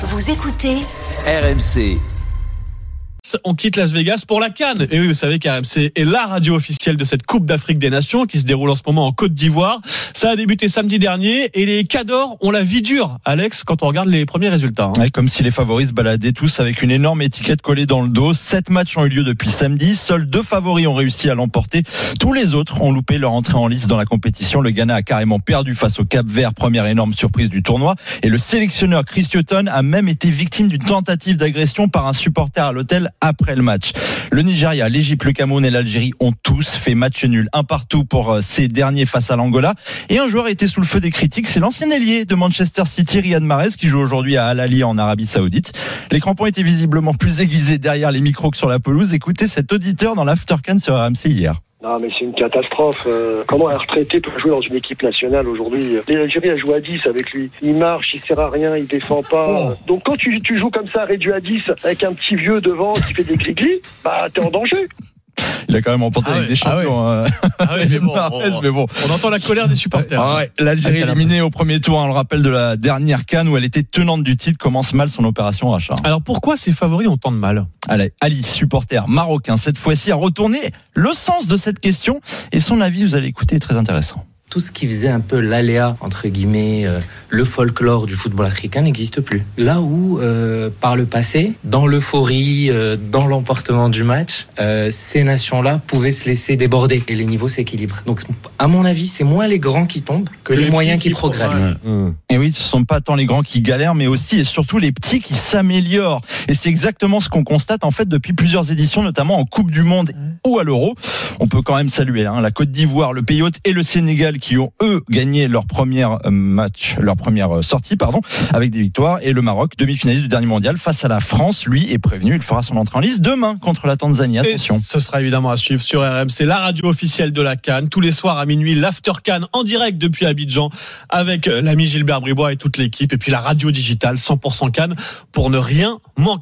Vous écoutez RMC. On quitte Las Vegas pour la Cannes. Et oui, vous savez qu'RMC est la radio officielle de cette Coupe d'Afrique des Nations qui se déroule en ce moment en Côte d'Ivoire. Ça a débuté samedi dernier et les Cadors ont la vie dure, Alex, quand on regarde les premiers résultats. hein. Ouais, comme si les favoris se baladaient tous avec une énorme étiquette collée dans le dos. Sept matchs ont eu lieu depuis samedi. Seuls deux favoris ont réussi à l'emporter. Tous les autres ont loupé leur entrée en lice dans la compétition. Le Ghana a carrément perdu face au Cap Vert, première énorme surprise du tournoi. Et le sélectionneur Chris Hutton a même été victime d'une tentative d'agression par un supporter à l'hôtel après le match. Le Nigeria, l'Égypte, le Cameroun et l'Algérie ont tous fait match nul, un partout pour euh, ces derniers face à l'Angola. Et un joueur été sous le feu des critiques, c'est l'ancien ailier de Manchester City, Riyad Mahrez, qui joue aujourd'hui à Al Ahly en Arabie Saoudite. Les crampons étaient visiblement plus aiguisés derrière les micros que sur la pelouse. Écoutez cet auditeur dans l'Aftercan sur RMC hier. Non, mais c'est une catastrophe. Euh, comment un retraité peut jouer dans une équipe nationale aujourd'hui L'Algérie a joué à 10 avec lui. Il marche, il sert à rien, il défend pas. Donc quand tu, tu joues comme ça, réduit à 10, avec un petit vieux devant qui fait des gris bah t'es en danger. Il a quand même remporté Ah avec ouais, des champions. hein. Ah oui, mais bon, Mahrez, on, mais bon. on entend la colère des supporters. Ah ouais, L'Algérie Ah, éliminée au premier tour, on le rappelle de la dernière canne où elle était tenante du titre, commence mal son opération rachat. Alors pourquoi ces favoris ont tant de mal? Allez, Ali, supporter marocain, cette fois-ci a retourné le sens de cette question et son avis, vous allez écouter, est très intéressant. Tout ce qui faisait un peu l'aléa, entre guillemets, euh, le folklore du football africain n'existe plus. Là où, euh, par le passé, dans l'euphorie, euh, dans l'emportement du match, euh, ces nations-là pouvaient se laisser déborder et les niveaux s'équilibrent. Donc, à mon avis, c'est moins les grands qui tombent que, les, les moyens qui, qui progressent. Et oui, ce sont pas tant les grands qui galèrent, mais aussi et surtout les petits qui s'améliorent. Et c'est exactement ce qu'on constate en fait depuis plusieurs éditions, notamment en Coupe du Monde ou à l'Euro. On peut quand même saluer hein, la Côte d'Ivoire, le pays hôte et le Sénégal qui ont eux gagné leur première euh, match, leur première euh, sortie, pardon, avec des victoires. Et le Maroc, demi-finaliste du dernier mondial, face à la France, lui est prévenu, il fera son entrée en liste demain contre la Tanzanie. Et Attention. ce sera évidemment à suivre sur RMC, la radio officielle de la Cannes. Tous les soirs à minuit, l'After Cannes en direct depuis Abidjan avec euh, l'ami Gilbert Bribois et toute l'équipe. Et puis la radio digitale 100% Cannes pour ne rien manquer.